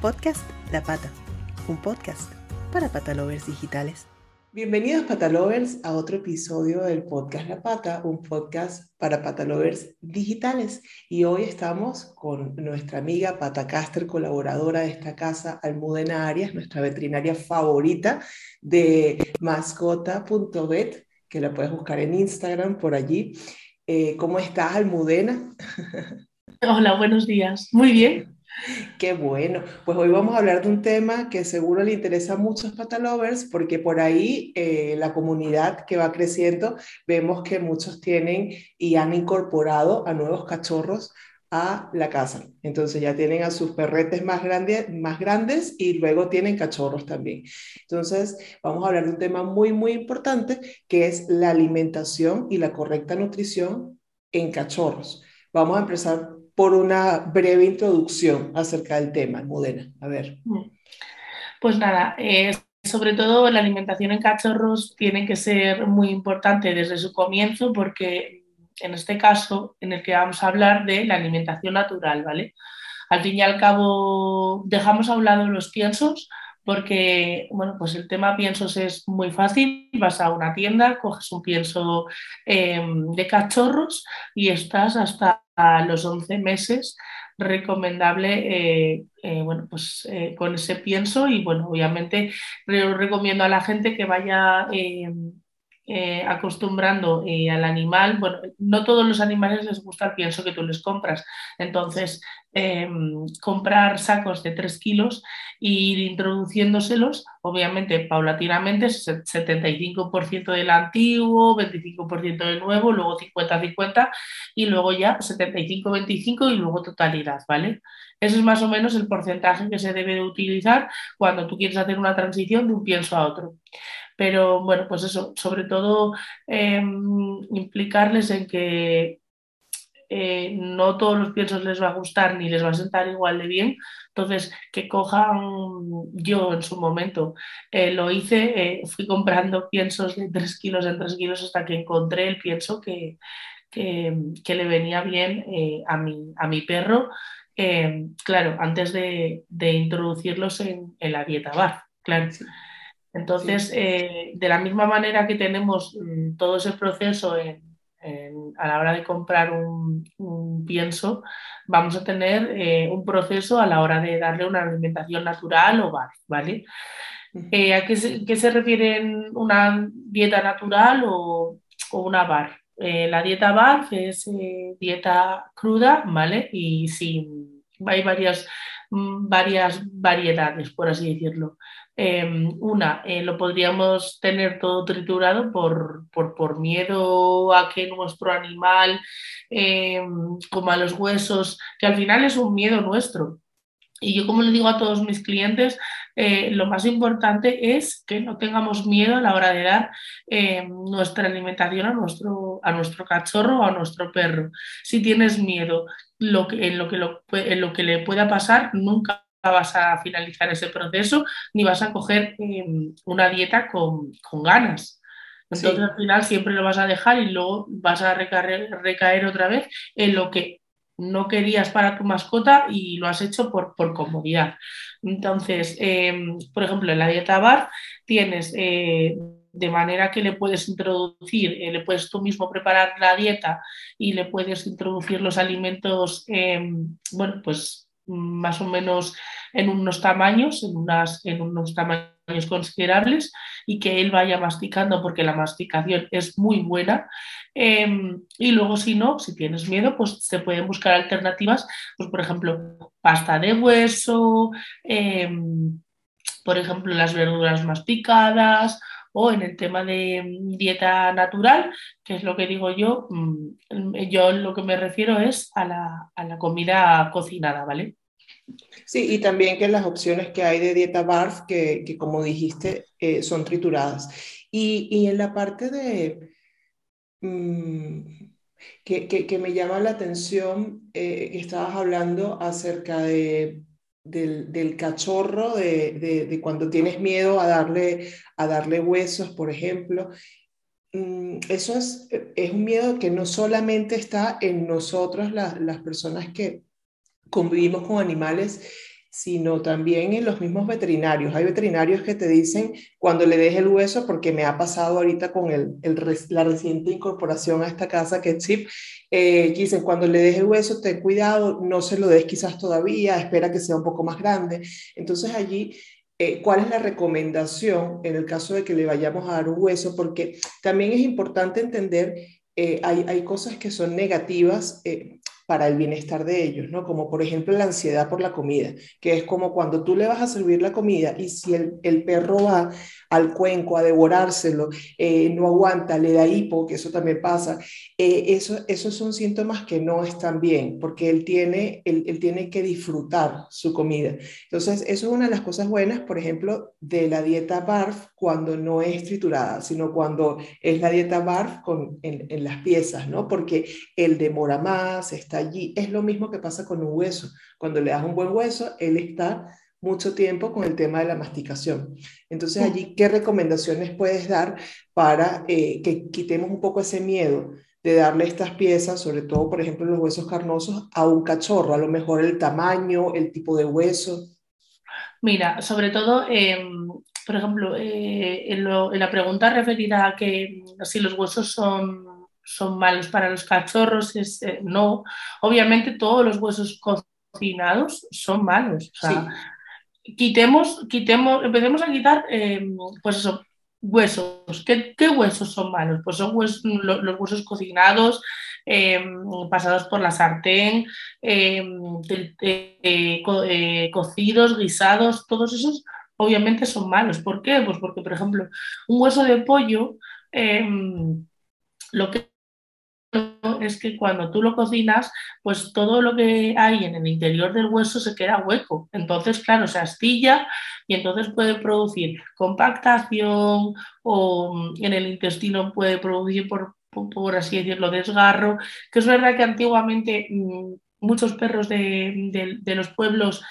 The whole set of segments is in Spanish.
Podcast La Pata, un podcast para patalovers digitales. Bienvenidos patalovers a otro episodio del podcast La Pata, un podcast para patalovers digitales. Y hoy estamos con nuestra amiga Pata Caster, colaboradora de esta casa, Almudena Arias, nuestra veterinaria favorita de mascota.vet, que la puedes buscar en Instagram por allí. Eh, ¿Cómo estás, Almudena? Hola, buenos días. Muy bien. Qué bueno. Pues hoy vamos a hablar de un tema que seguro le interesa a muchos patalovers porque por ahí eh, la comunidad que va creciendo vemos que muchos tienen y han incorporado a nuevos cachorros a la casa. Entonces ya tienen a sus perretes más, grandes más grandes y luego tienen cachorros también. Entonces vamos a hablar de un tema muy, muy importante que es la alimentación y la correcta nutrición en cachorros. Vamos a empezar por una breve introducción acerca del tema, Mudena. A ver. Pues nada, eh, sobre todo la alimentación en cachorros tiene que ser muy importante desde su comienzo porque en este caso en el que vamos a hablar de la alimentación natural, ¿vale? Al fin y al cabo dejamos a un lado los piensos porque, bueno, pues el tema piensos es muy fácil, vas a una tienda, coges un pienso em, de cachorros y estás hasta los 11 meses recomendable eh, eh, bueno, pues, eh, con ese pienso y bueno, obviamente recomiendo a la gente que vaya acostumbrando al animal, bueno, no todos los animales les gusta el pienso que tú les compras, entonces Em, comprar sacos de 3 kilos e ir introduciéndoselos, obviamente paulatinamente, 75% del antiguo, 25% del nuevo, luego 50-50 y luego ya 75-25 y luego totalidad, ¿vale? Ese es más o menos el porcentaje que se debe de utilizar cuando tú quieres hacer una transición de un pienso a otro. Pero bueno, pues eso, sobre todo em, implicarles en que eh, no todos los piensos les va a gustar ni les va a sentar igual de bien. Entonces, que cojan, yo en su momento eh, lo hice, eh, fui comprando piensos de 3 kilos en 3 kilos hasta que encontré el pienso que, que, le venía bien a, mi, a mi perro. claro, antes de, de introducirlos en, en, la dieta bar, claro. Entonces, de la misma manera que tenemos mm, todo ese proceso en, a la hora de comprar un, pienso, vamos a tener eh, un proceso a la hora de darle una alimentación natural o bar, ¿vale? Eh, ¿A qué se, refiere una dieta natural o, una bar? Eh, la dieta bar es dieta cruda, ¿vale? Y sí, hay varias, mm, varias variedades, por así decirlo. Em, una, eh, lo podríamos tener todo triturado por, por, miedo a que nuestro animal em, coma los huesos, que al final es un miedo nuestro. Y yo como le digo a todos mis clientes, eh, lo más importante es que no tengamos miedo a la hora de dar em, nuestra alimentación a nuestro, a nuestro cachorro o a nuestro perro. Si tienes miedo lo que, en, lo que en lo que le pueda pasar, nunca vas a finalizar ese proceso ni vas a coger em, una dieta con, ganas. Entonces al final siempre lo vas a dejar y luego vas a recaer, recaer otra vez en lo que no querías para tu mascota y lo has hecho por, por comodidad. Entonces, em, por ejemplo, en la dieta bar tienes eh, de manera que le puedes introducir, eh, le puedes tú mismo preparar la dieta y le puedes introducir los alimentos, em, bueno, pues más o menos en unos tamaños, en, unas, en unos tamaños considerables y que él vaya masticando porque la masticación es muy buena. Em, y luego si no, si tienes miedo, pues se pueden buscar alternativas, pues por ejemplo, pasta de hueso, em, por ejemplo, las verduras masticadas o en el tema de dieta natural, que es lo que digo yo, mm, yo lo que me refiero es a la, a la comida cocinada, ¿vale? Sí, y también que las opciones que hay de dieta BARF, que, que como dijiste, eh, son trituradas. Y, y, en la parte de... Mm, que, que, me llama la atención, eh, estabas hablando acerca de, del, del cachorro, de, de, cuando tienes miedo a darle, a darle huesos, por ejemplo. Mm, eso es, es un miedo que no solamente está en nosotros, las personas que, convivimos con animales, sino también en los mismos veterinarios. Hay veterinarios que te dicen cuando le des el hueso, porque me ha pasado ahorita con el, la reciente incorporación a esta casa que es Chip, eh, dicen cuando le des el hueso, ten cuidado, no se lo des quizás todavía, espera que sea un poco más grande. Entonces allí eh, cuál es la recomendación en el caso de que le vayamos a dar un hueso, porque también es importante entender, eh, hay, hay, cosas que son negativas. Eh, para el bienestar de ellos, ¿no? Como por ejemplo la ansiedad por la comida, que es como cuando tú le vas a servir la comida y si el, el perro va al cuenco a devorárselo, eh, no aguanta, le da hipo, que eso también pasa, eh, eso, esos son síntomas que no están bien, porque él tiene, él, él tiene que disfrutar su comida. Entonces, eso es una de las cosas buenas, por ejemplo, de la dieta BARF cuando no es triturada, sino cuando es la dieta BARF con, en, en las piezas, ¿no? Porque él demora más, está allí. Es lo mismo que pasa con un hueso. Cuando le das un buen hueso, él está mucho tiempo con el tema de la masticación. Entonces, allí, ¿qué recomendaciones puedes dar para eh, que quitemos un poco ese miedo de darle estas piezas, sobre todo, por ejemplo, los huesos carnosos, a un cachorro? A lo mejor el tamaño, el tipo de hueso. Mira, sobre todo, em, por ejemplo, eh, en, la pregunta referida a que si los huesos son son malos para los cachorros, es, eh, no. Obviamente todos los huesos cocinados son malos. quitemos, quitemos, empecemos a quitar, em, pues eso, huesos. ¿Qué, ¿Qué, huesos son malos? Pues son los, huesos cocinados, em, pasados por la sartén, em, eh, eh, cocidos, guisados, todos esos obviamente son malos. ¿Por qué? Pues porque, por ejemplo, un hueso de pollo, lo que es que cuando tú lo cocinas, pues todo lo que hay en el interior del hueso se queda hueco. Entonces, claro, se astilla y entonces puede producir compactación o mm, en el intestino puede producir, por, por así decirlo, desgarro, que es verdad que antiguamente mm, muchos perros de, de los pueblos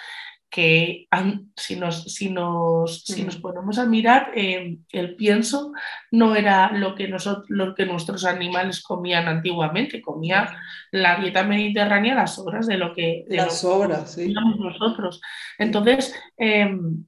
que si nos, si nos, si nos ponemos a mirar, eh, el pienso no era lo que, nosotros, lo que nuestros animales comían antiguamente, comía la dieta mediterránea las sobras de lo que las sobras, sí. nosotros. Entonces, em,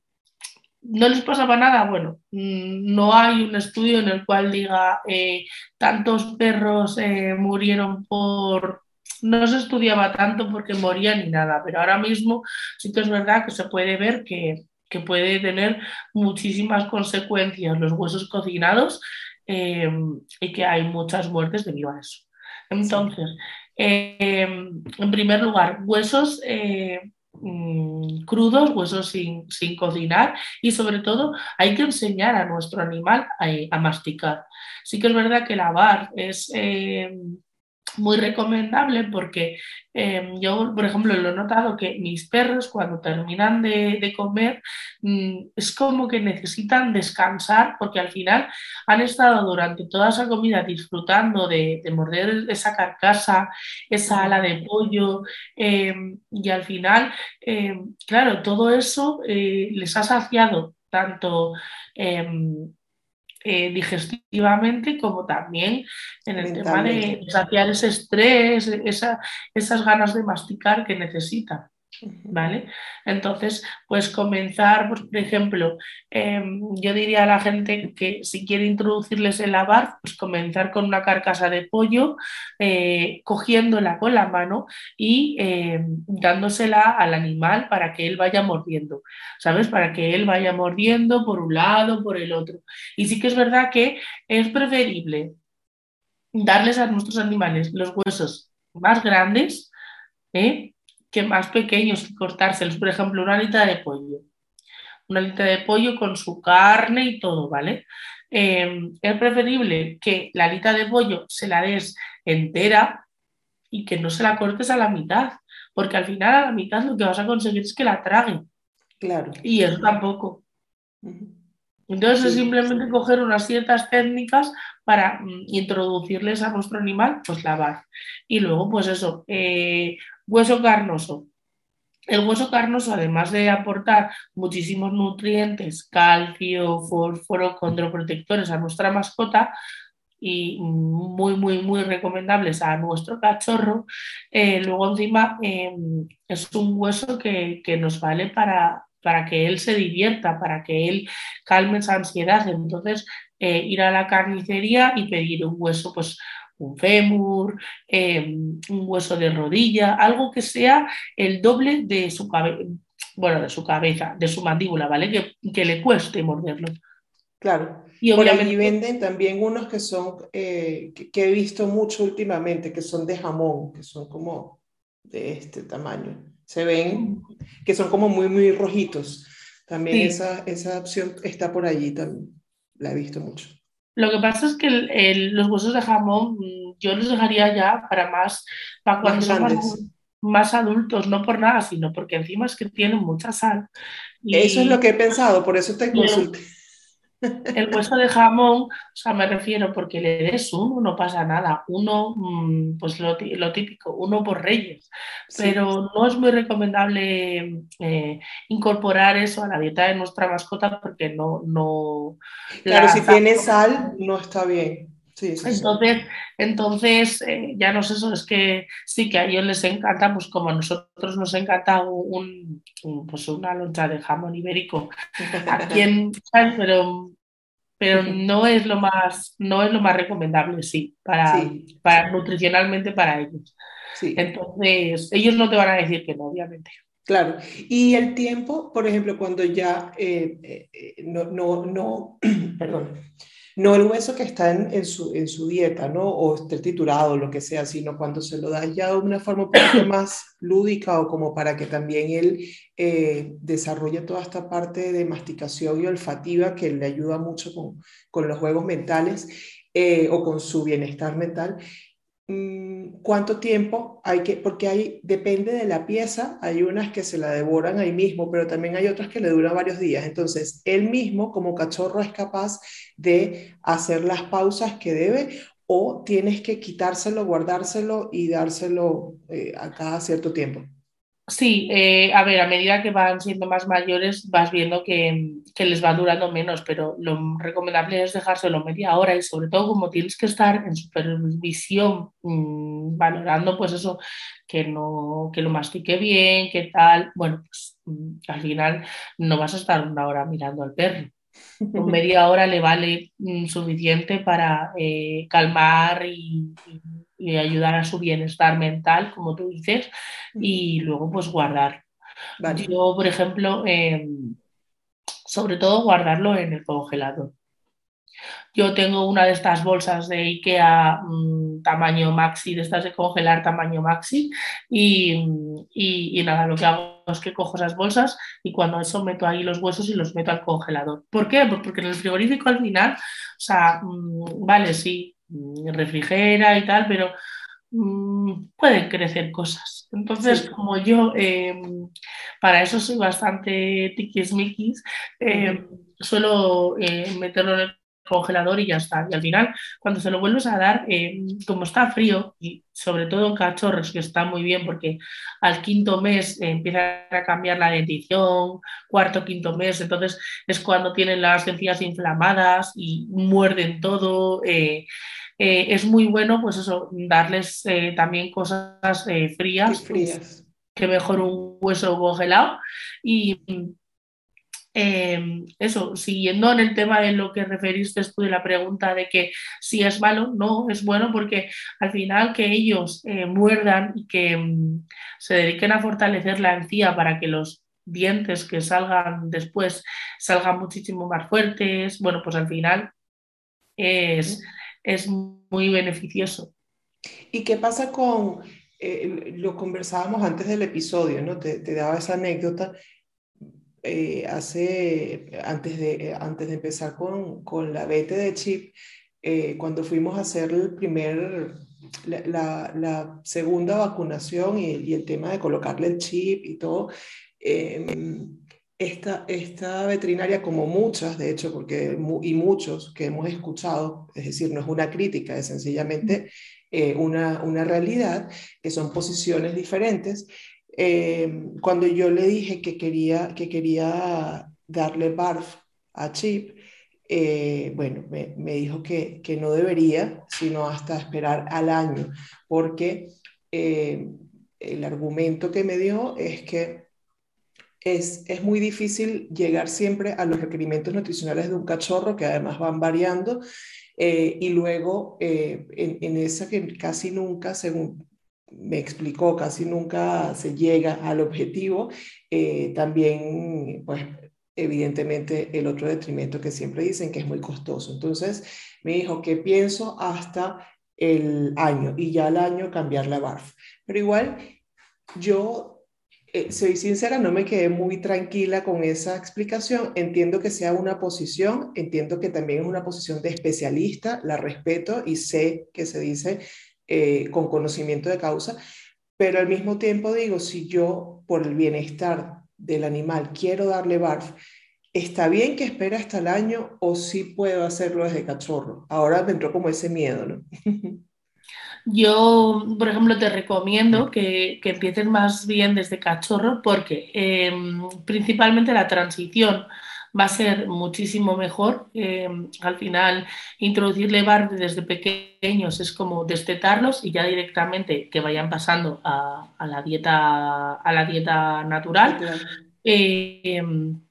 ¿No les pasaba nada? Bueno, mm, no hay un estudio en el cual diga eh, tantos perros eh, murieron por, no se estudiaba tanto porque moría ni nada, pero ahora mismo sí que es verdad que se puede ver que, puede tener muchísimas consecuencias los huesos cocinados eh, y que hay muchas muertes debido a eso. Entonces, eh, en primer lugar, huesos eh, mm, crudos, huesos sin, cocinar y sobre todo hay que enseñar a nuestro animal a, a masticar. Sí que es verdad que lavar es muy recomendable porque em, yo, por ejemplo, lo he notado que mis perros cuando terminan de, comer mm, es como que necesitan descansar porque al final han estado durante toda esa comida disfrutando de, morder esa carcasa, esa ala de pollo em, y al final, em, claro, todo eso eh, les ha saciado tanto eh, digestivamente como también en el tema de saciar ese estrés, esas ganas de masticar que necesitan. ¿Vale? Entonces, pues comenzar, pues, por ejemplo, em, yo diría a la gente que si quiere introducirles el lavar, pues comenzar con una carcasa de pollo, eh, cogiéndola con la mano y em, dándosela al animal para que él vaya mordiendo, ¿sabes? Para que él vaya mordiendo por un lado, por el otro. Y sí que es verdad que es preferible darles a nuestros animales los huesos más grandes, ¿eh? Que más pequeños que cortárselos. Por ejemplo, una alita de pollo. Una alita de pollo con su carne y todo, ¿vale? Em, es preferible que la alita de pollo se la des entera y que no se la cortes a la mitad, porque al final a la mitad lo que vas a conseguir es que la traguen. Claro. Y eso tampoco. Entonces es simplemente coger unas ciertas técnicas para mm, introducirles a nuestro animal, pues lavar. Y luego, pues eso, eh, Hueso carnoso. El hueso carnoso, además de aportar muchísimos nutrientes, calcio, fósforo, condroprotectores a nuestra mascota, y muy, muy, muy recomendables a nuestro cachorro, eh, luego encima em, es un hueso que, nos vale para, para que él se divierta, para que él calme esa ansiedad. Entonces, eh, ir a la carnicería y pedir un hueso, pues un fémur, em, un hueso de rodilla, algo que sea el doble de su cabeza, bueno, de su cabeza, de su mandíbula, ¿vale? Que, que le cueste morderlo. Claro. Y obviamente... Por ahí venden también unos que son, eh, que, he visto mucho últimamente, que son de jamón, que son como de este tamaño. Se ven que son como muy, muy rojitos. También esa, esa opción está por allí también. La he visto mucho. Lo que pasa es que los huesos de jamón mm, yo los dejaría ya para más, para cuando son más, adultos, no por nada, sino porque encima es que tienen mucha sal. Eso es lo que he pensado, por eso te consulté. El hueso de jamón, o sea, me refiero porque le des uno, no pasa nada. Uno, mm, pues lo, típico, uno por reyes. Pero no es muy recomendable eh, incorporar eso a la dieta de nuestra mascota porque no. no claro, si tiene sal, no está bien entonces, entonces eh, ya no sé, eso es que sí que a ellos les encanta, pues como a nosotros nos encanta un, pues una loncha de jamón ibérico aquí en pero, pero no es lo más, no es lo más recomendable, sí, para, para nutricionalmente para ellos. Entonces, ellos no te van a decir que no, obviamente. Claro, y el tiempo, por ejemplo, cuando ya eh, eh, no, no, no perdón, no el hueso que está en, su, en su, dieta, ¿no? O esté triturado, lo que sea, sino cuando se lo das ya de una forma un poco más lúdica o como para que también él eh, desarrolle toda esta parte de masticación y olfativa que le ayuda mucho con, con los juegos mentales eh, o con su bienestar mental. Mm, cuánto tiempo hay que, porque hay, depende de la pieza, hay unas que se la devoran ahí mismo, pero también hay otras que le duran varios días. Entonces, él mismo como cachorro es capaz de hacer las pausas que debe o tienes que quitárselo, guardárselo y dárselo eh, a cada cierto tiempo. Sí, eh, a ver, a medida que van siendo más mayores vas viendo que, les va durando menos, pero lo recomendable es dejárselo media hora y sobre todo como tienes que estar en supervisión, mm, valorando pues eso, que, no, que lo mastique bien, qué tal, bueno, pues mm, al final no vas a estar una hora mirando al perro. Con media hora le vale mm, suficiente para eh, calmar y y ayudar a su bienestar mental, como tú dices, y luego pues guardar. Yo, por ejemplo, em, sobre todo guardarlo en el congelador. Yo tengo una de estas bolsas de IKEA mm, tamaño maxi, de estas de congelar tamaño maxi, y, y, nada, lo que hago es que cojo esas bolsas y cuando eso meto ahí los huesos y los meto al congelador. ¿Por qué? Pues porque en el frigorífico al final, o sea, mm, vale, sí, refrigera y tal, pero mm, pueden crecer cosas. Entonces, como yo em, para eso soy bastante tiquismiquis, eh, suelo eh, meterlo en el congelador y ya está. Y al final, cuando se lo vuelves a dar, em, como está frío, y sobre todo en cachorros, que está muy bien porque al quinto mes empieza a cambiar la dentición, cuarto, quinto mes, entonces es cuando tienen las encías inflamadas y muerden todo. Eh, eh, es muy bueno, pues eso, darles eh, también cosas eh, frías, pues, que mejor un hueso congelado. Y em, eso, siguiendo en el tema de lo que referiste tú de la pregunta de que si es malo, no, es bueno porque al final que ellos muerdan y que mm, se dediquen a fortalecer la encía para que los dientes que salgan después salgan muchísimo más fuertes, bueno, pues al final es es muy beneficioso. ¿Y qué pasa con, eh, lo conversábamos antes del episodio, ¿no? Te, daba esa anécdota. Eh, hace, antes de, antes de empezar con, con la vete de chip, eh, cuando fuimos a hacer el primer, la, la, segunda vacunación y, y, el tema de colocarle el chip y todo, em, esta, esta veterinaria, como muchas, de hecho, porque, y muchos que hemos escuchado, es decir, no es una crítica, es sencillamente eh, una, una, realidad, que son posiciones diferentes. Eh, cuando yo le dije que quería, que quería darle BARF a Chip, eh, bueno, me, dijo que, no debería, sino hasta esperar al año, porque eh, el argumento que me dio es que es, es, muy difícil llegar siempre a los requerimientos nutricionales de un cachorro, que además van variando, eh, y luego en, en, esa que casi nunca, según me explicó, casi nunca se llega al objetivo, también pues evidentemente el otro detrimento que siempre dicen que es muy costoso. Entonces me dijo que pienso hasta el año y ya al año cambiar la BARF. Pero igual yo eh, soy sincera, no me quedé muy tranquila con esa explicación. Entiendo que sea una posición, entiendo que también es una posición de especialista, la respeto y sé que se dice eh, con conocimiento de causa, pero al mismo tiempo digo, si yo por el bienestar del animal quiero darle barf, ¿está bien que espera hasta el año o sí puedo hacerlo desde cachorro? Ahora me entró como ese miedo, ¿no? Yo, por ejemplo, te recomiendo que, que empieces más bien desde cachorro porque em, principalmente la transición va a ser muchísimo mejor. Em, al final, introducirle bar desde pequeños es como destetarlos y ya directamente que vayan pasando a, la, dieta, a la dieta natural. Em,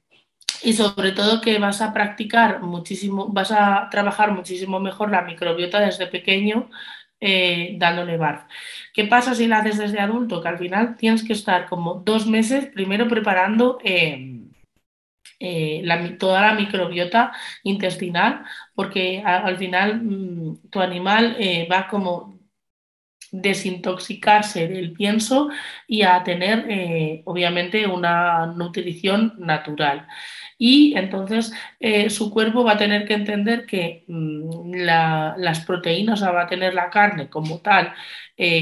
y sobre todo que vas a practicar muchísimo, vas a trabajar muchísimo mejor la microbiota desde pequeño eh, dándole barf. ¿Qué pasa si la haces desde adulto? Que al final tienes que estar como dos meses primero preparando em, eh, toda la microbiota intestinal, porque al final mm, tu animal eh, va como desintoxicarse del pienso y a tener eh, obviamente una nutrición natural. Y entonces su cuerpo va a tener que entender que mm, las proteínas, va a tener la carne como tal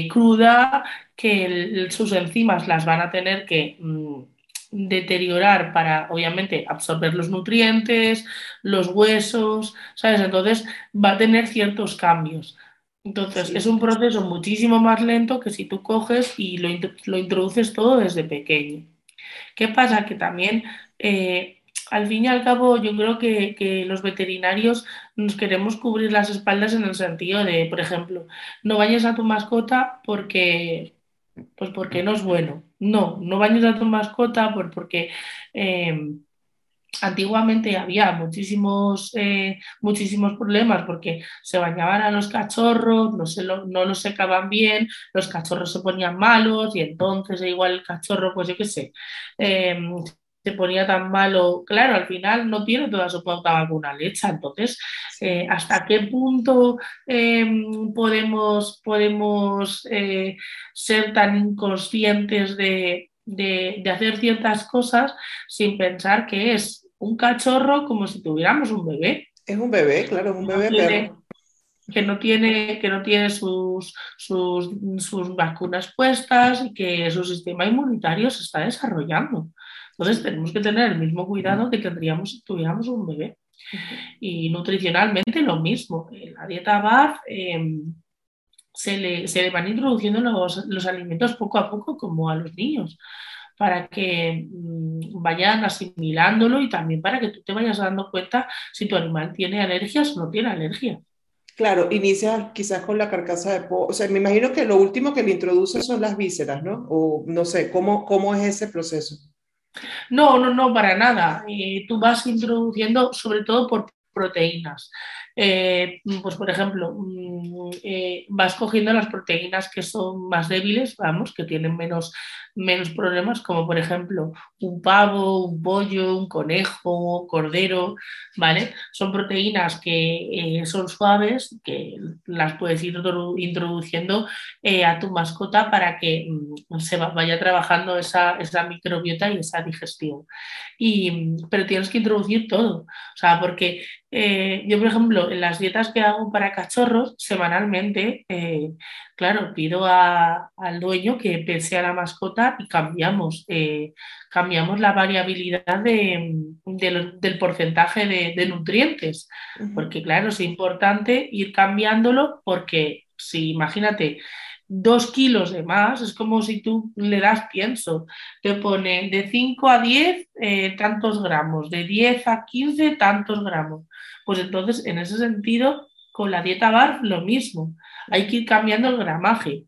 cruda, que sus enzimas las van a tener que mm, deteriorar para, obviamente, absorber los nutrientes, los huesos, ¿sabes? Entonces va a tener ciertos cambios. Entonces es un proceso muchísimo más lento que si tú coges y lo, lo introduces todo desde pequeño. ¿Qué pasa? Que también, eh, al fin y al cabo, yo creo que, que los veterinarios nos queremos cubrir las espaldas en el sentido de, por ejemplo, no vayas a tu mascota porque, pues porque no es bueno. No, no bañes a tu mascota porque eh, antiguamente había muchísimos, eh, muchísimos problemas porque se bañaban a los cachorros, no, se no los secaban bien, los cachorros se ponían malos y entonces igual el cachorro, pues yo qué sé, eh, se ponía tan malo, claro, al final no tiene toda su pauta vacuna lecha, entonces, eh, ¿hasta qué punto em, podemos, podemos eh, ser tan inconscientes de, hacer ciertas cosas sin pensar que es un cachorro como si tuviéramos un bebé? Es un bebé, claro, un bebé que no tiene, que no tiene sus, sus, sus, vacunas puestas y que su sistema inmunitario se está desarrollando. Entonces tenemos que tener el mismo cuidado que tendríamos si tuviéramos un bebé. Y nutricionalmente lo mismo. En la dieta BAF em, se, le, se, le, van introduciendo los, los, alimentos poco a poco como a los niños para que mm, vayan asimilándolo y también para que tú te vayas dando cuenta si tu animal tiene alergias o no tiene alergias. Claro, inicia quizás con la carcasa de pollo. O sea, me imagino que lo último que le introduce son las vísceras, ¿no? O no sé, ¿cómo, cómo es ese proceso? No, no, no, para nada. Eh, tú vas introduciendo, sobre todo por proteínas. Eh, pues por ejemplo, mm, eh, vas cogiendo las proteínas que son más débiles, vamos, que tienen menos, menos problemas, como por ejemplo un pavo, un pollo, un conejo, cordero, ¿vale? Son proteínas que son suaves, que las puedes ir introduciendo a tu mascota para que mm, se vaya trabajando esa, esa, microbiota y esa digestión. Y, pero tienes que introducir todo, o sea, porque yo, por ejemplo, en las dietas que hago para cachorros, semanalmente, eh, claro, pido al dueño que pese a la mascota y cambiamos, eh, cambiamos la variabilidad del porcentaje de, nutrientes, porque claro, es importante ir cambiándolo porque si imagínate, dos kilos de más, es como si tú le das pienso, te pone de 5 a 10 eh, tantos gramos, de 10 a 15 tantos gramos. Pues entonces, en ese sentido, con la dieta BARF lo mismo, hay que ir cambiando el gramaje.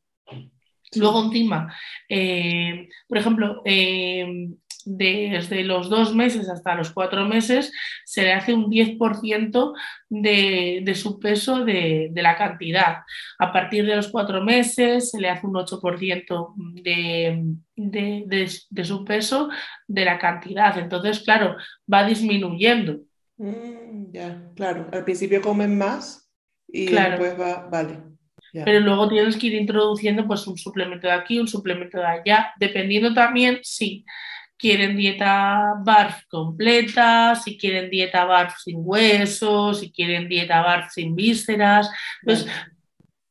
Luego encima, eh, por ejemplo, eh, desde los dos meses hasta los cuatro meses se le hace un 10% de, de, su peso de, de, la cantidad. A partir de los cuatro meses se le hace un 8% de, de, su peso de la cantidad. Entonces, claro, va disminuyendo. Mm, ya, claro. Al principio comen más y después va, vale. Pero luego tienes que ir introduciendo pues un suplemento de aquí, un suplemento de allá, dependiendo también, sí, quieren dieta BARF completa, si quieren dieta BARF sin huesos, si quieren dieta BARF sin vísceras. Pues,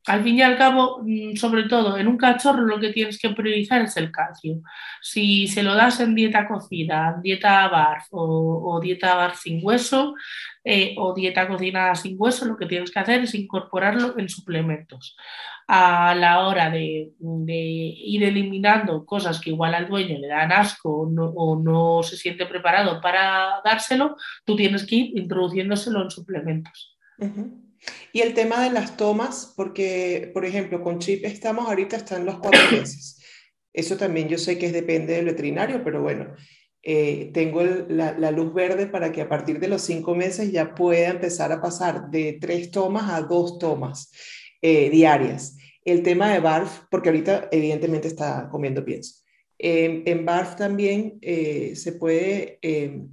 al fin y al cabo, mm, sobre todo en un cachorro lo que tienes que priorizar es el calcio. Si se lo das en dieta cocida, dieta BARF o, dieta BARF sin hueso eh, o dieta cocinada sin hueso, lo que tienes que hacer es incorporarlo en suplementos a la hora de, ir eliminando cosas que igual al dueño le dan asco o no, se siente preparado para dárselo, tú tienes que ir introduciéndoselo en suplementos. Y el tema de las tomas, porque, por ejemplo, con chip estamos ahorita, están los cuatro meses. Eso también yo sé que depende del veterinario, pero bueno, eh, tengo la, luz verde para que a partir de los cinco meses ya pueda empezar a pasar de tres tomas a dos tomas eh, diarias el tema de BARF, porque ahorita evidentemente está comiendo pienso. en BARF también eh, se puede, eh,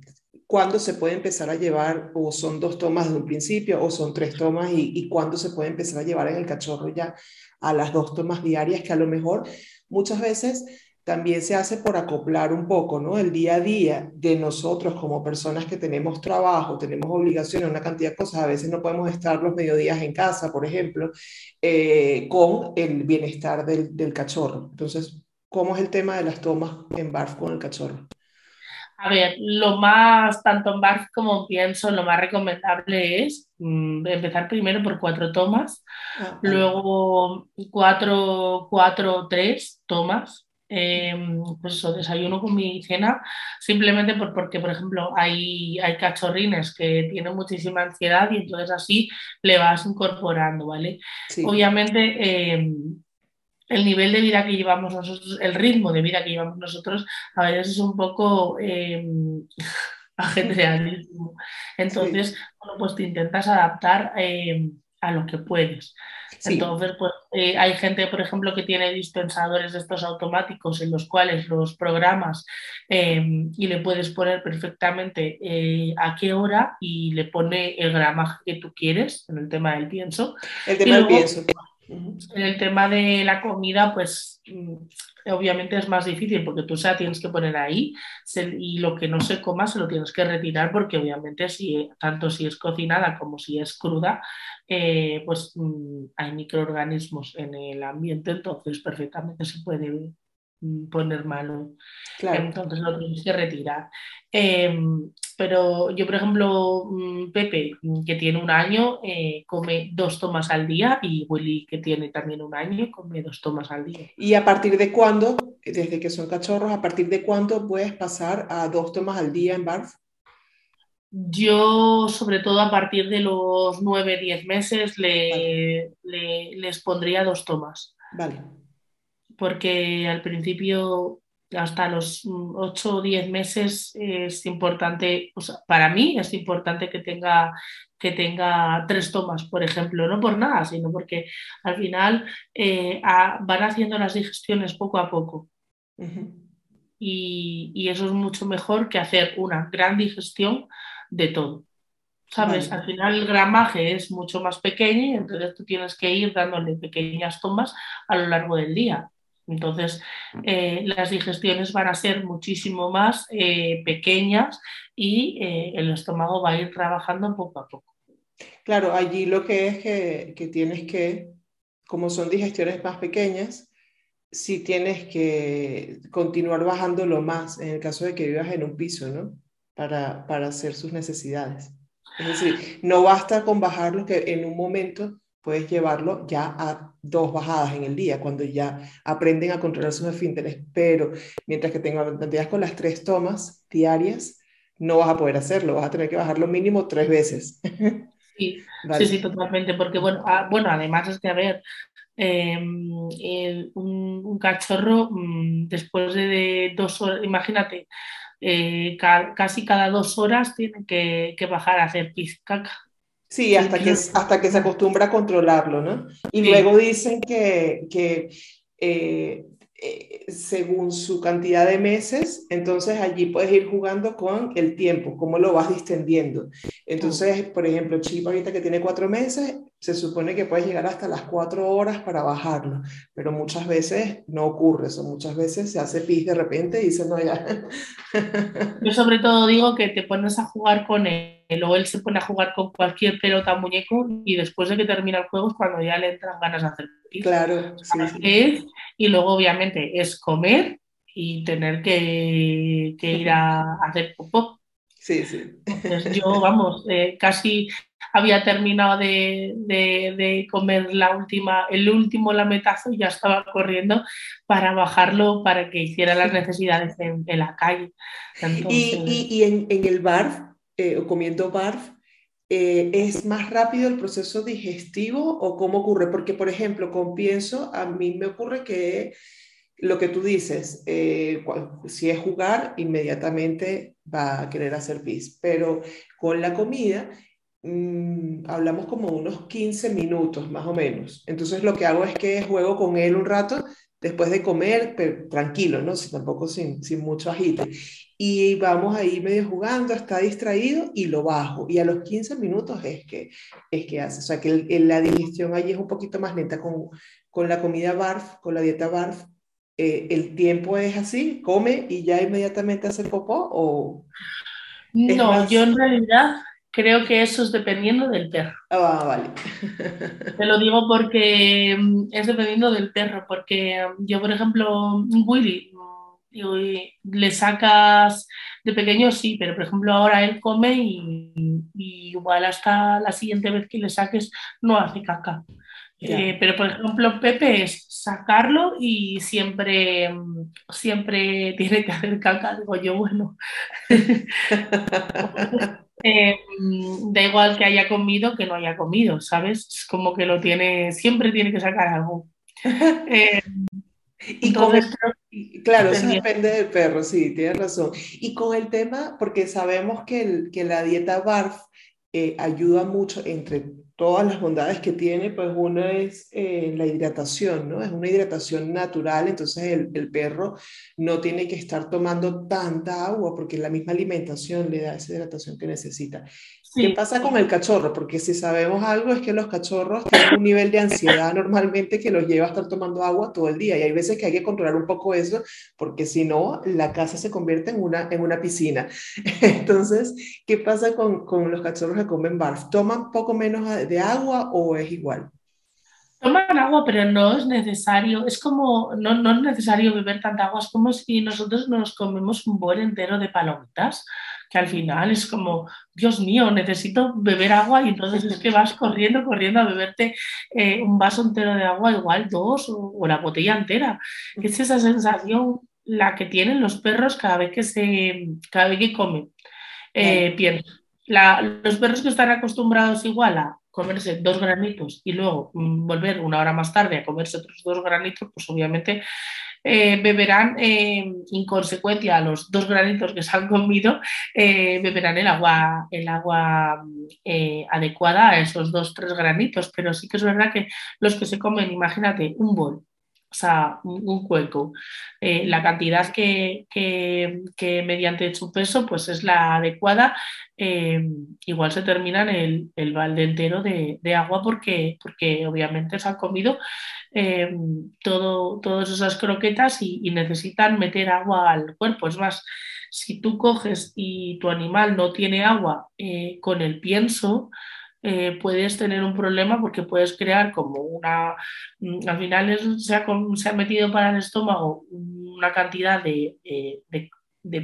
¿cuándo se puede empezar a llevar? O son dos tomas de un principio, o son tres tomas, y, y cuándo se puede empezar a llevar en el cachorro ya a las dos tomas diarias, que a lo mejor muchas veces también se hace por acoplar un poco, ¿no? El día a día de nosotros como personas que tenemos trabajo, tenemos obligaciones, una cantidad de cosas, a veces no podemos estar los mediodías en casa, por ejemplo, eh, con el bienestar del, del, cachorro. Entonces, ¿cómo es el tema de las tomas en BARF con el cachorro? A ver, lo más, tanto en BARF como en pienso, lo más recomendable es mm, empezar primero por cuatro tomas, ah, luego cuatro, cuatro, tres tomas, Em, pues eso, desayuno con mi cena, simplemente por, porque, por ejemplo, hay, hay cachorrines que tienen muchísima ansiedad y entonces así le vas incorporando, ¿vale? Obviamente, em, el nivel de vida que llevamos nosotros, el ritmo de vida que llevamos nosotros, a veces es un poco eh, ajetreadísimo. Entonces, bueno, pues te intentas adaptar a lo que puedes. Entonces, pues eh, hay gente, por ejemplo, que tiene dispensadores de estos automáticos en los cuales los programas em, y le puedes poner perfectamente eh, a qué hora y le pone el gramaje que tú quieres en el tema del pienso. El tema del pienso. En el tema de la comida, pues mm, obviamente es más difícil porque tú se la tienes que poner ahí y lo que no se coma se lo tienes que retirar porque obviamente si, tanto si es cocinada como si es cruda, eh, pues mm, hay microorganismos en el ambiente, entonces perfectamente se puede mm, poner malo. Entonces lo tienes que retirar. Em, pero yo, por ejemplo, mm, Pepe, que tiene un año, eh, come dos tomas al día y Willy, que tiene también un año, come dos tomas al día. ¿Y a partir de cuándo, desde que son cachorros, a partir de cuándo puedes pasar a dos tomas al día en BARF? Yo, sobre todo a partir de los 9, 10 meses, le, les pondría dos tomas. Vale. Porque al principio, hasta los 8 o 10 meses, es importante, para mí es importante que tenga, que tenga tres tomas, por ejemplo, no por nada, sino porque al final eh, van haciendo las digestiones poco a poco. y, y eso es mucho mejor que hacer una gran digestión de todo. ¿Sabes? Al final el gramaje es mucho más pequeño y entonces tú tienes que ir dándole pequeñas tomas a lo largo del día. Entonces, eh, las digestiones van a ser muchísimo más eh, pequeñas y eh, el estómago va a ir trabajando poco a poco. Claro, allí lo que es que, que tienes que, como son digestiones más pequeñas, sí tienes que continuar bajándolo más en el caso de que vivas en un piso, ¿no? para, para hacer sus necesidades. Es decir, no basta con bajar lo que en un momento puedes llevarlo ya a dos bajadas en el día, cuando ya aprenden a controlar sus esfínteres. Pero mientras que tengas con las tres tomas diarias, no vas a poder hacerlo, vas a tener que bajarlo mínimo tres veces. Sí, sí, sí, totalmente, porque bueno, ah, bueno, además es que, a ver, em, un, cachorro mm, después de, dos horas, imagínate, eh, casi cada dos horas tiene que, bajar a hacer pis caca. Sí, hasta que, hasta que se acostumbra a controlarlo, ¿no? Y luego dicen que, que eh, eh, según su cantidad de meses, entonces allí puedes ir jugando con el tiempo, cómo lo vas distendiendo. Entonces, por ejemplo, Chip ahorita que tiene cuatro meses, se supone que puedes llegar hasta las cuatro horas para bajarlo, pero muchas veces no ocurre eso, muchas veces se hace pis de repente y dice, no, ya. Yo sobre todo digo que te pones a jugar con él o él se pone a jugar con cualquier pelota muñeco y después de que termina el juego es cuando ya le entran ganas de hacer pis. Claro, sí, y luego obviamente es comer y tener que, que ir a hacer popó. Sí, sí. Entonces yo, vamos, eh, casi había terminado de, comer la última, el último lametazo y ya estaba corriendo para bajarlo para que hiciera las necesidades en, la calle. y, en, el bar, eh, comiendo bar, eh, ¿es más rápido el proceso digestivo o cómo ocurre? Porque, por ejemplo, con pienso, a mí me ocurre que lo que tú dices, eh, si es jugar, inmediatamente va a querer hacer pis, pero con la comida Mm, hablamos como unos 15 minutos más o menos. Entonces lo que hago es que juego con él un rato después de comer, pero tranquilo, ¿no? Si, tampoco sin, sin mucho agite. Y vamos ahí medio jugando, está distraído y lo bajo. Y a los 15 minutos es que, es que hace. O sea que la digestión allí es un poquito más lenta con, con la comida BARF, con la dieta BARF. Eh, el tiempo es así, come y ya inmediatamente hace popó o... No, yo en realidad Creo que eso es dependiendo del perro. Ah, vale. Te lo digo porque mm, es dependiendo del perro, porque mm, yo, por ejemplo, Willy, mm, le sacas de pequeño, sí, pero por ejemplo ahora él come y, igual hasta la siguiente vez que le saques no hace caca. Eh, pero por ejemplo Pepe es sacarlo y siempre, siempre tiene que hacer caca. Digo yo, bueno. Eh, da igual que haya comido que no haya comido, ¿sabes? Es como que lo tiene, siempre tiene que sacar algo. Eh, y con el, claro, eso depende del perro, sí, tienes razón. Y con el tema, porque sabemos que, que la dieta BARF eh, ayuda mucho entre todas las bondades que tiene, pues una es eh, la hidratación, ¿no? Es una hidratación natural, entonces el, el, perro no tiene que estar tomando tanta agua porque la misma alimentación le da esa hidratación que necesita. ¿Qué pasa con el cachorro? Porque si sabemos algo es que los cachorros tienen un nivel de ansiedad normalmente que los lleva a estar tomando agua todo el día y hay veces que hay que controlar un poco eso porque si no la casa se convierte en una, en una piscina. Entonces, ¿qué pasa con, con los cachorros que comen barf? ¿Toman poco menos de agua o es igual? Toman agua, pero no es necesario, es como, no, no es necesario beber tanta agua, es como si nosotros nos comemos un bol entero de palomitas que al final es como, Dios mío, necesito beber agua y entonces es que vas corriendo, corriendo a beberte eh, un vaso entero de agua, igual dos o, la botella entera. Es esa sensación la que tienen los perros cada vez que, se, cada vez que comen. Eh, los perros que están acostumbrados igual a comerse dos granitos y luego mm, volver una hora más tarde a comerse otros dos granitos, pues obviamente eh, beberán eh, en consecuencia a los dos granitos que se han comido, eh, beberán el agua, el agua adecuada a esos dos, tres granitos. Pero sí que es verdad que los que se comen, imagínate, un bol o sea, un, cuenco. Eh, la cantidad que, mediante su peso pues es la adecuada, eh, igual se termina el, el balde entero de, agua porque, porque obviamente se han comido eh, todo, todas esas croquetas y, y, necesitan meter agua al cuerpo. Es más, si tú coges y tu animal no tiene agua con el pienso, eh, puedes tener un problema porque puedes crear como una, mm, al final se, ha, metido para el estómago una cantidad de,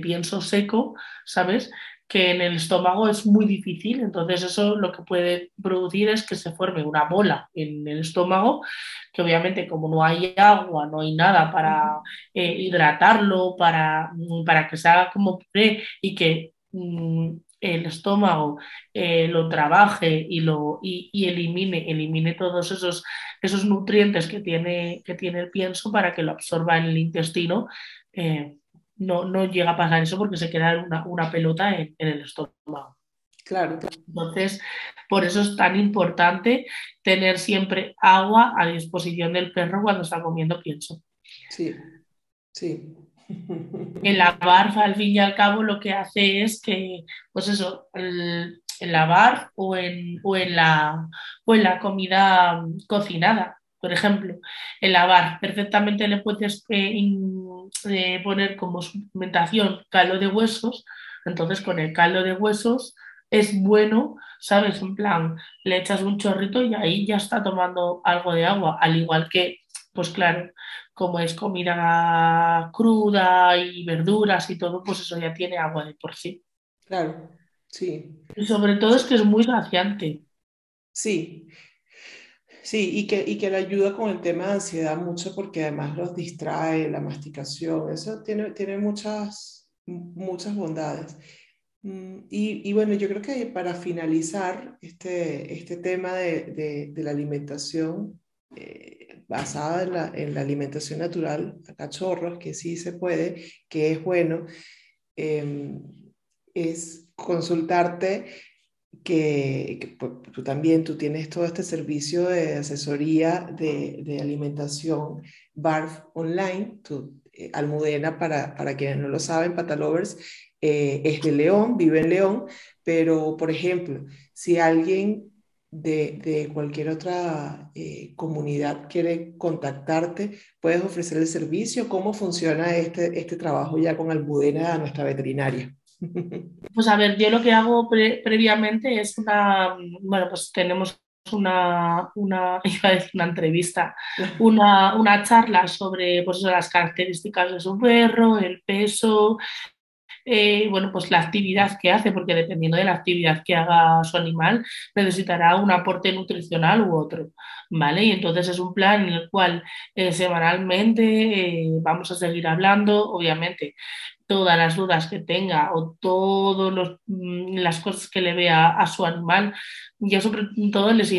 pienso seco, ¿sabes? que en el estómago es muy difícil, entonces eso lo que puede producir es que se forme una bola en el estómago, que obviamente como no hay agua, no hay nada para eh, hidratarlo, para, para que se haga como puré y que mm, el estómago eh, lo trabaje y, lo, y, elimine, elimine todos esos, esos nutrientes que tiene, que tiene el pienso para que lo absorba en el intestino. Eh, no, no, llega a pasar eso porque se queda una, pelota en, el estómago. Claro. Entonces, por eso es tan importante tener siempre agua a disposición del perro cuando está comiendo pienso. Sí, sí. El lavar, al fin y al cabo, lo que hace es que, pues eso, el, lavar o en, o, en la, o en la comida cocinada, por ejemplo, el lavar, perfectamente le puedes eh, eh, poner como suplementación caldo de huesos, entonces con el caldo de huesos es bueno, ¿sabes? En plan, le echas un chorrito y ahí ya está tomando algo de agua, al igual que, pues claro, como es comida cruda y verduras y todo, pues eso ya tiene agua de por sí. Claro, sí. Y sobre todo es que es muy saciante. Sí, sí, y que, y que le ayuda con el tema de ansiedad mucho porque además los distrae, la masticación, eso tiene, tiene muchas, muchas bondades. Mm, y, y, bueno, yo creo que para finalizar este, este tema de, de, la alimentación, eh, basada en la, en la, alimentación natural a cachorros, que sí se puede, que es bueno, em, es consultarte que, pues, tú también tú tienes todo este servicio de asesoría de, de alimentación BARF online, tu, eh, Almudena, para, para quienes no lo saben, Patalovers, eh, es de León, vive en León, pero por ejemplo, si alguien de, cualquier otra eh, comunidad quiere contactarte, puedes ofrecer el servicio. ¿Cómo funciona este, este trabajo ya con Almudena, nuestra veterinaria? Pues a ver, yo lo que hago previamente es una, bueno, pues tenemos una, una, iba a decir una entrevista, una, una charla sobre pues, las características de su perro, el peso, eh, bueno, pues la actividad que hace, porque dependiendo de la actividad que haga su animal, necesitará un aporte nutricional u otro, ¿vale? Y entonces es un plan en el cual eh, semanalmente eh, vamos a seguir hablando, obviamente, todas las dudas que tenga o todas mm, las cosas que le vea a su animal, yo sobre todo les,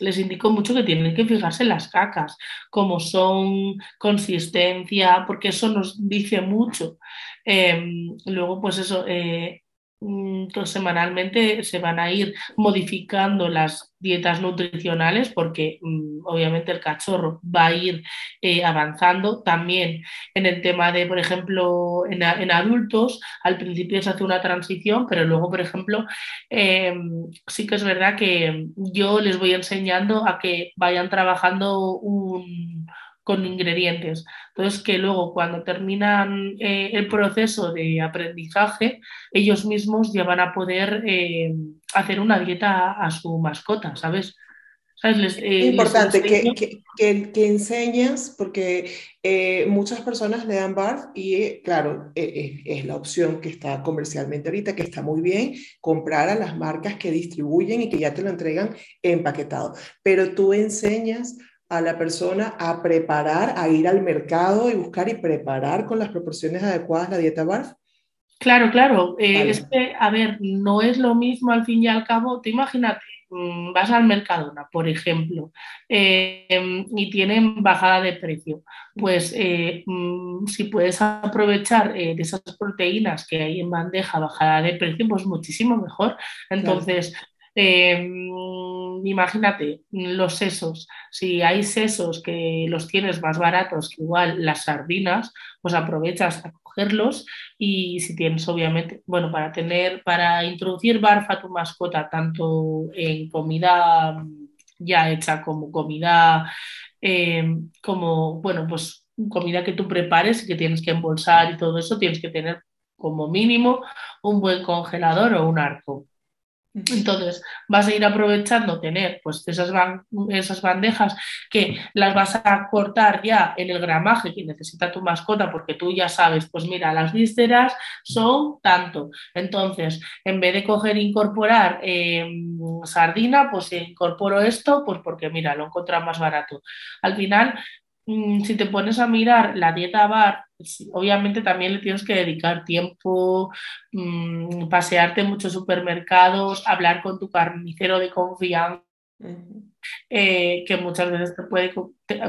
les indico mucho que tienen que fijarse en las cacas, cómo son, consistencia, porque eso nos dice mucho. Em, luego, pues eso, eh, Mm, semanalmente se van a ir modificando las dietas nutricionales porque mm, obviamente el cachorro va a ir eh, avanzando. También en el tema de, por ejemplo, en, adultos, al principio se hace una transición, pero luego, por ejemplo, em, sí que es verdad que yo les voy enseñando a que vayan trabajando un con ingredientes. Entonces, que luego cuando terminan eh, el proceso de aprendizaje, ellos mismos ya van a poder eh, hacer una dieta a, su mascota, ¿sabes? ¿Sabes? Eh, importante que, que, que, enseñas, porque muchas personas le dan BARF y, claro, es la opción que está comercialmente ahorita, que está muy bien, comprar a las marcas que distribuyen y que ya te lo entregan empaquetado. Pero tú enseñas a la persona a preparar, a ir al mercado y buscar y preparar con las proporciones adecuadas la dieta BARF? Claro, claro. Eh, es que, a ver, no es lo mismo al fin y al cabo. Te imagínate, mm, vas al Mercadona, por ejemplo, eh, y tienen bajada de precio. Pues eh, mm, si puedes aprovechar de esas proteínas que hay en bandeja bajada de precio, pues muchísimo mejor. Entonces, imagínate los sesos, si hay sesos que los tienes más baratos que igual las sardinas, pues aprovechas a cogerlos y si tienes obviamente, bueno, para tener, para introducir barfa a tu mascota tanto en comida ya hecha como comida, eh, como, bueno, pues comida que tú prepares y que tienes que embolsar y todo eso, tienes que tener como mínimo un buen congelador o un arco. Entonces, vas a ir aprovechando tener pues, esas, esas bandejas que las vas a cortar ya en el gramaje que necesita tu mascota, porque tú ya sabes, pues mira, las vísceras son tanto. Entonces, en vez de coger e incorporar em, sardina, pues incorporo esto, pues porque mira, lo encuentro más barato. Al final, mm, si te pones a mirar la dieta bar, obviamente también le tienes que dedicar tiempo, mm, pasearte en muchos supermercados, hablar con tu carnicero de confianza. Eh, que muchas veces te puede,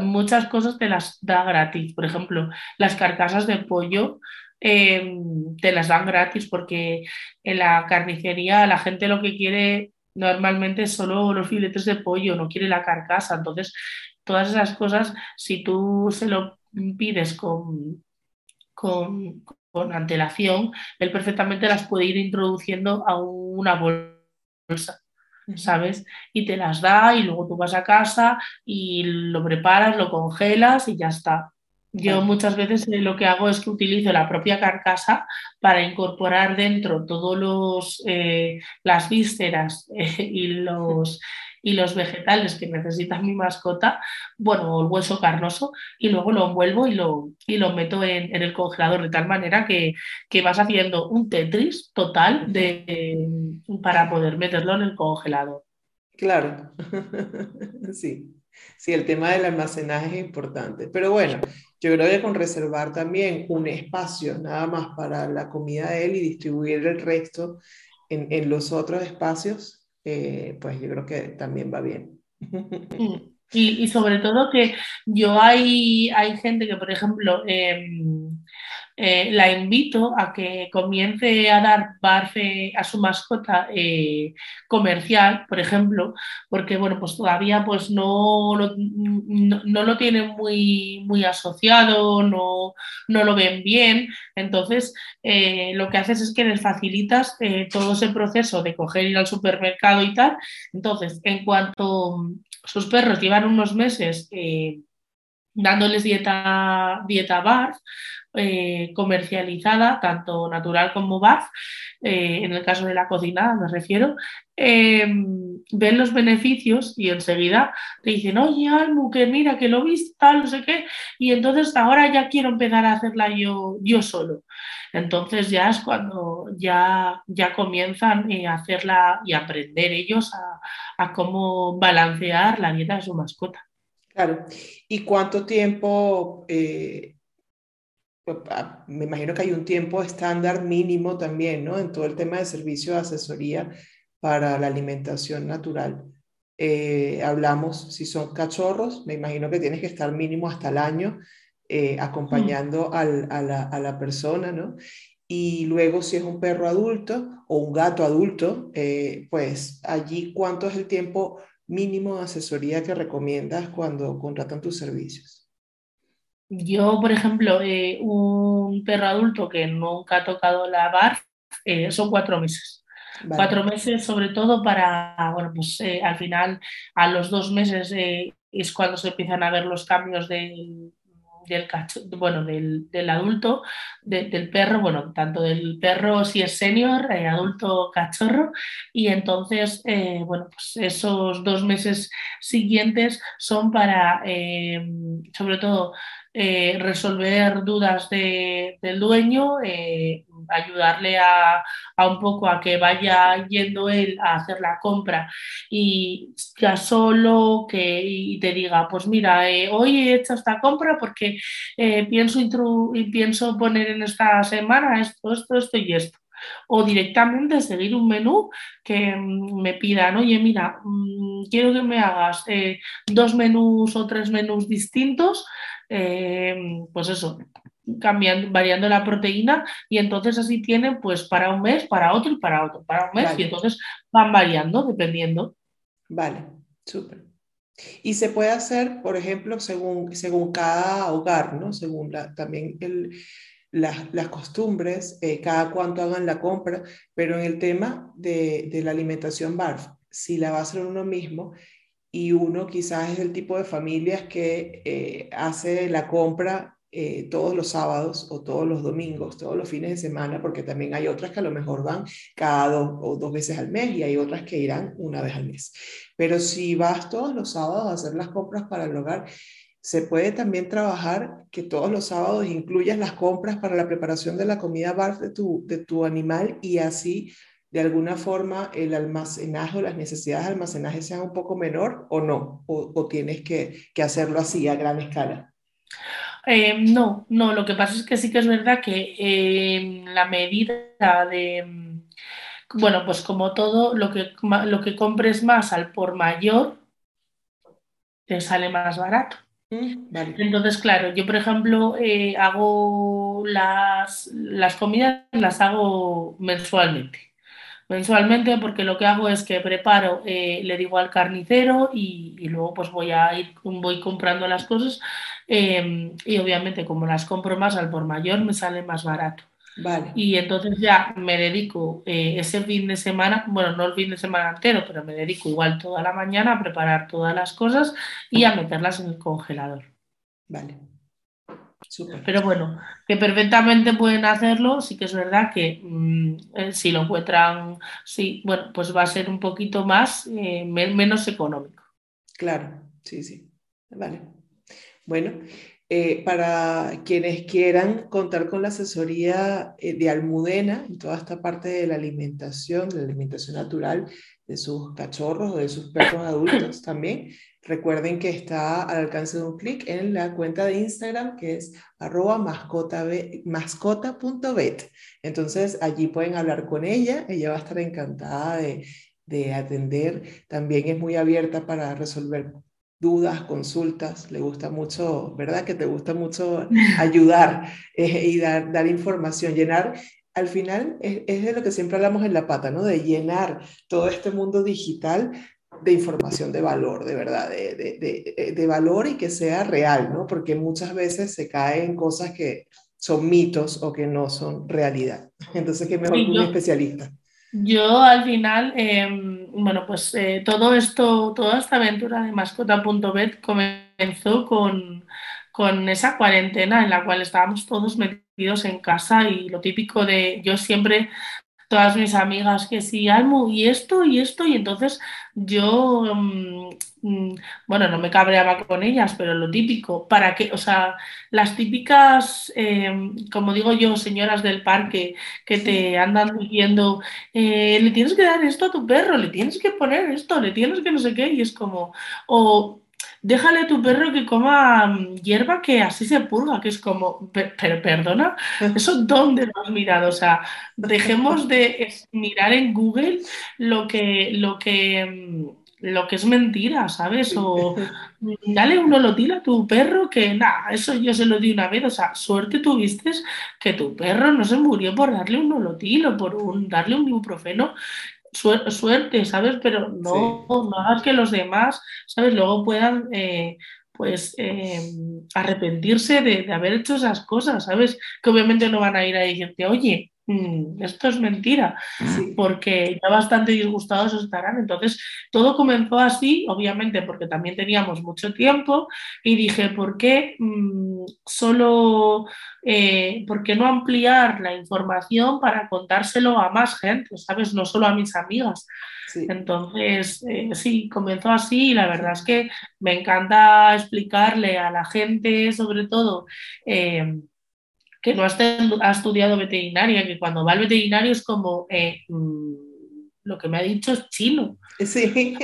muchas cosas te las da gratis. Por ejemplo, las carcasas de pollo em, te las dan gratis porque en la carnicería la gente lo que quiere normalmente es solo los filetes de pollo, no quiere la carcasa. Entonces, todas esas cosas, si tú se lo pides con, con, antelación, él perfectamente las puede ir introduciendo a una bolsa. ¿sabes? Y te las da y luego tú vas a casa y lo preparas, lo congelas y ya está. Yo muchas veces eh, lo que hago es que utilizo la propia carcasa para incorporar dentro todos los eh, las vísceras y los y los vegetales que necesita mi mascota, bueno, el hueso carnoso, y luego lo envuelvo y lo, y lo meto en, el congelador de tal manera que, vas haciendo un Tetris total de, para poder meterlo en el congelador. Claro, sí. Sí, el tema del almacenaje es importante. Pero bueno, yo creo que con reservar también un espacio nada más para la comida de él y distribuir el resto en, en los otros espacios, eh, pues yo creo que también va bien. Y, sobre todo que yo hay, hay gente que, por ejemplo, em, eh, la invito a que comience a dar barfe a su mascota eh, comercial, por ejemplo, porque bueno, pues todavía pues no lo, no, lo tienen muy, muy asociado, no, no lo ven bien. Entonces, eh, lo que haces es que les facilitas todo ese proceso de coger ir al supermercado y tal. Entonces, en cuanto sus perros llevan unos meses dándoles dieta, dieta bar, eh, comercializada, tanto natural como BAF, eh, en el caso de la cocinada me refiero, em, ven los beneficios y enseguida te dicen, oye, Almu, que mira, que lo viste, tal, no sé qué, y entonces ahora ya quiero empezar a hacerla yo, yo solo. Entonces ya es cuando ya, ya comienzan eh, a hacerla y aprender ellos a, cómo balancear la dieta de su mascota. Claro. ¿Y cuánto tiempo me imagino que hay un tiempo estándar mínimo también, ¿no? En todo el tema de servicio de asesoría para la alimentación natural. Eh, hablamos, si son cachorros, me imagino que tienes que estar mínimo hasta el año eh, acompañando a, la, persona, ¿no? Y luego si es un perro adulto o un gato adulto, eh, pues allí cuánto es el tiempo mínimo de asesoría que recomiendas cuando contratan tus servicios. Yo, por ejemplo, eh, un perro adulto que nunca ha tocado la bar eh, son cuatro meses. Cuatro meses, sobre todo para, bueno, pues eh, al final, a los dos meses es cuando se empiezan a ver los cambios del, del, bueno, del, del adulto, del perro, bueno, tanto del perro si es senior, adulto, cachorro, y entonces, bueno, pues esos dos meses siguientes son para, sobre todo, eh, resolver dudas del dueño, eh, ayudarle a, un poco a que vaya yendo él a hacer la compra y ya solo que y te diga, pues mira, eh, hoy he hecho esta compra porque pienso, pienso poner en esta semana esto, esto, esto y esto o directamente seguir un menú que mm, me pidan, oye, mira, mm, quiero que me hagas dos menús o tres menús distintos eh, pues eso, cambiando, variando la proteína y entonces así tienen pues para un mes, para otro y para otro, para un mes y entonces van variando dependiendo. Vale, súper. Y se puede hacer, por ejemplo, según, según cada hogar, ¿no? Según la, también el, las, costumbres, eh, cada cuánto hagan la compra, pero en el tema de, la alimentación BARF, si la va a hacer uno mismo, y uno quizás es el tipo de familias que eh, hace la compra eh, todos los sábados o todos los domingos, todos los fines de semana, porque también hay otras que a lo mejor van cada dos o dos veces al mes y hay otras que irán una vez al mes. Pero si vas todos los sábados a hacer las compras para el hogar, se puede también trabajar que todos los sábados incluyas las compras para la preparación de la comida bar de tu, de tu animal y así de alguna forma el almacenaje o las necesidades de almacenaje sean un poco menor o no, o, tienes que, hacerlo así a gran escala. Eh, no, no, lo que pasa es que sí que es verdad que eh, la medida de, mm, bueno, pues como todo, lo que, lo que compres más al por mayor, te sale más barato. Entonces, claro, yo por ejemplo eh, hago las, las comidas, las hago mensualmente mensualmente porque lo que hago es que preparo, eh, le digo al carnicero y, luego pues voy a ir voy comprando las cosas em, y obviamente como las compro más al por mayor me sale más barato. Vale. Y entonces ya me dedico eh, ese fin de semana, bueno, no el fin de semana entero, pero me dedico igual toda la mañana a preparar todas las cosas y a meterlas en el congelador. Vale. Pero bueno, que perfectamente pueden hacerlo, sí que es verdad que mm, eh, si lo encuentran, sí, bueno, pues va a ser un poquito más, eh, menos económico. Claro, sí, sí. Vale. Bueno, eh, para quienes quieran contar con la asesoría de Almudena en toda esta parte de la alimentación, de la alimentación natural de sus cachorros o de sus perros adultos también, Recuerden que está al alcance de un clic en la cuenta de Instagram que es arroba mascota.vet. Entonces allí pueden hablar con ella, ella va a estar encantada de, de atender. También es muy abierta para resolver dudas, consultas, le gusta mucho, ¿verdad? Que te gusta mucho ayudar eh, y dar, dar información, llenar al final es, es, de lo que siempre hablamos en la pata, ¿no? De llenar todo este mundo digital de información de valor, de verdad, de, de, de, valor y que sea real, ¿no? Porque muchas veces se caen cosas que son mitos o que no son realidad. Entonces, ¿qué mejor que un especialista? Yo al final, em, bueno, pues eh, todo esto, toda esta aventura de mascota.bet comenzó con, con esa cuarentena en la cual estábamos todos metidos en casa y lo típico de yo siempre todas mis amigas que sí, Almu, y esto, y esto, y entonces yo, mm, mm, bueno, no me cabreaba con ellas, pero lo típico, para que, o sea, las típicas, em, como digo yo, señoras del parque que te andan diciendo, eh, le tienes que dar esto a tu perro, le tienes que poner esto, le tienes que no sé qué, y es como, o déjale a tu perro que coma mm, hierba que así se purga, que es como, pero perdona, ¿eso dónde lo has mirado? O sea, dejemos de mirar en Google lo que, lo que, mm, lo que es mentira, ¿sabes? O mm, dale un holotilo a tu perro que nada, eso yo se lo di una vez, o sea, suerte tuviste que tu perro no se murió por darle un holotilo, por un, darle un ibuprofeno suerte, ¿sabes? Pero no, no hagas que los demás, ¿sabes? Luego puedan, eh, pues, eh, arrepentirse de, de, haber hecho esas cosas, ¿sabes? Que obviamente no van a ir a decirte, oye, Mm, esto es mentira, porque ya bastante disgustados estarán. Entonces, todo comenzó así, obviamente, porque también teníamos mucho tiempo y dije, ¿por qué mm, solo, eh, por qué no ampliar la información para contárselo a más gente, ¿sabes? No solo a mis amigas. Entonces, eh, sí, comenzó así y la verdad es que me encanta explicarle a la gente, sobre todo, eh, que no ha estudiado veterinaria, que cuando va al veterinario es como, eh, mm, lo que me ha dicho es chino. Sí.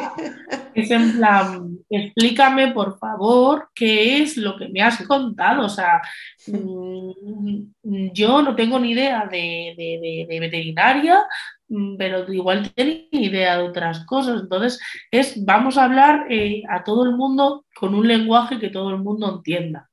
Es en plan, explícame por favor qué es lo que me has contado. O sea, mm, yo no tengo ni idea de, veterinaria, mm, pero igual tiene idea de otras cosas. Entonces, es, vamos a hablar eh, a todo el mundo con un lenguaje que todo el mundo entienda.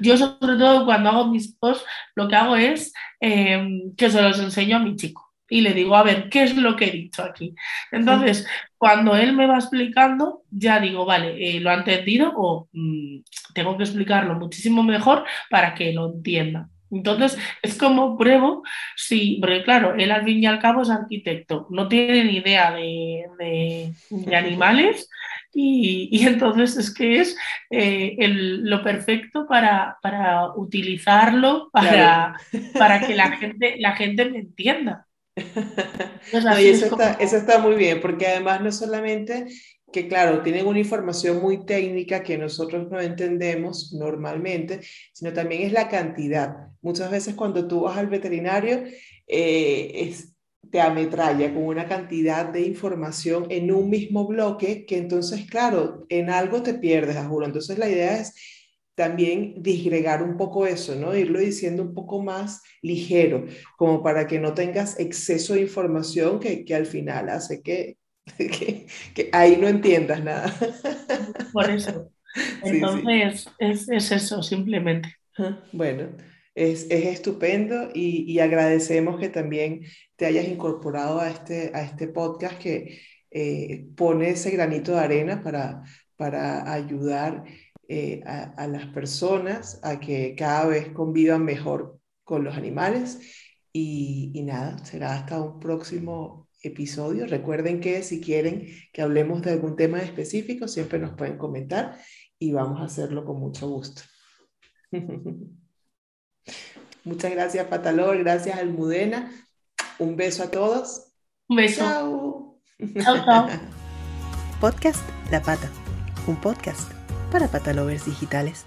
Yo sobre todo cuando hago mis posts, lo que hago es em, que se los enseño a mi chico y le digo, a ver, ¿qué es lo que he dicho aquí? Entonces, cuando él me va explicando, ya digo, vale, eh, lo ha entendido o mm, tengo que explicarlo muchísimo mejor para que lo entienda. Entonces, es como pruebo, sí, porque claro, él al fin y al cabo es arquitecto, no tiene ni idea de, de animales y, entonces es que es eh, lo perfecto para, para utilizarlo, para, para, que la gente, la gente me entienda. eso, está, eso está muy bien, porque además no solamente que claro, tienen una información muy técnica que nosotros no entendemos normalmente, sino también es la cantidad. Muchas veces cuando tú vas al veterinario, eh, es, te ametralla con una cantidad de información en un mismo bloque que entonces, claro, en algo te pierdes, a juro. Entonces la idea es también disgregar un poco eso, ¿no? Irlo diciendo un poco más ligero, como para que no tengas exceso de información que, que al final hace que, que, ahí no entiendas nada. Por eso. Entonces, Es, es, eso, simplemente. Bueno, es, es estupendo y, y, agradecemos que también te hayas incorporado a este, a este podcast que eh, pone ese granito de arena para, para ayudar eh, a, a, las personas a que cada vez convivan mejor con los animales. Y, y nada, será hasta un próximo episodio. Recuerden que si quieren que hablemos de algún tema específico, siempre nos pueden comentar y vamos a hacerlo con mucho gusto. Muchas gracias, Patalor. Gracias, Almudena. Un beso a todos. Un beso. Chao. Chao, chao. Podcast La Pata. Un podcast para patalovers digitales.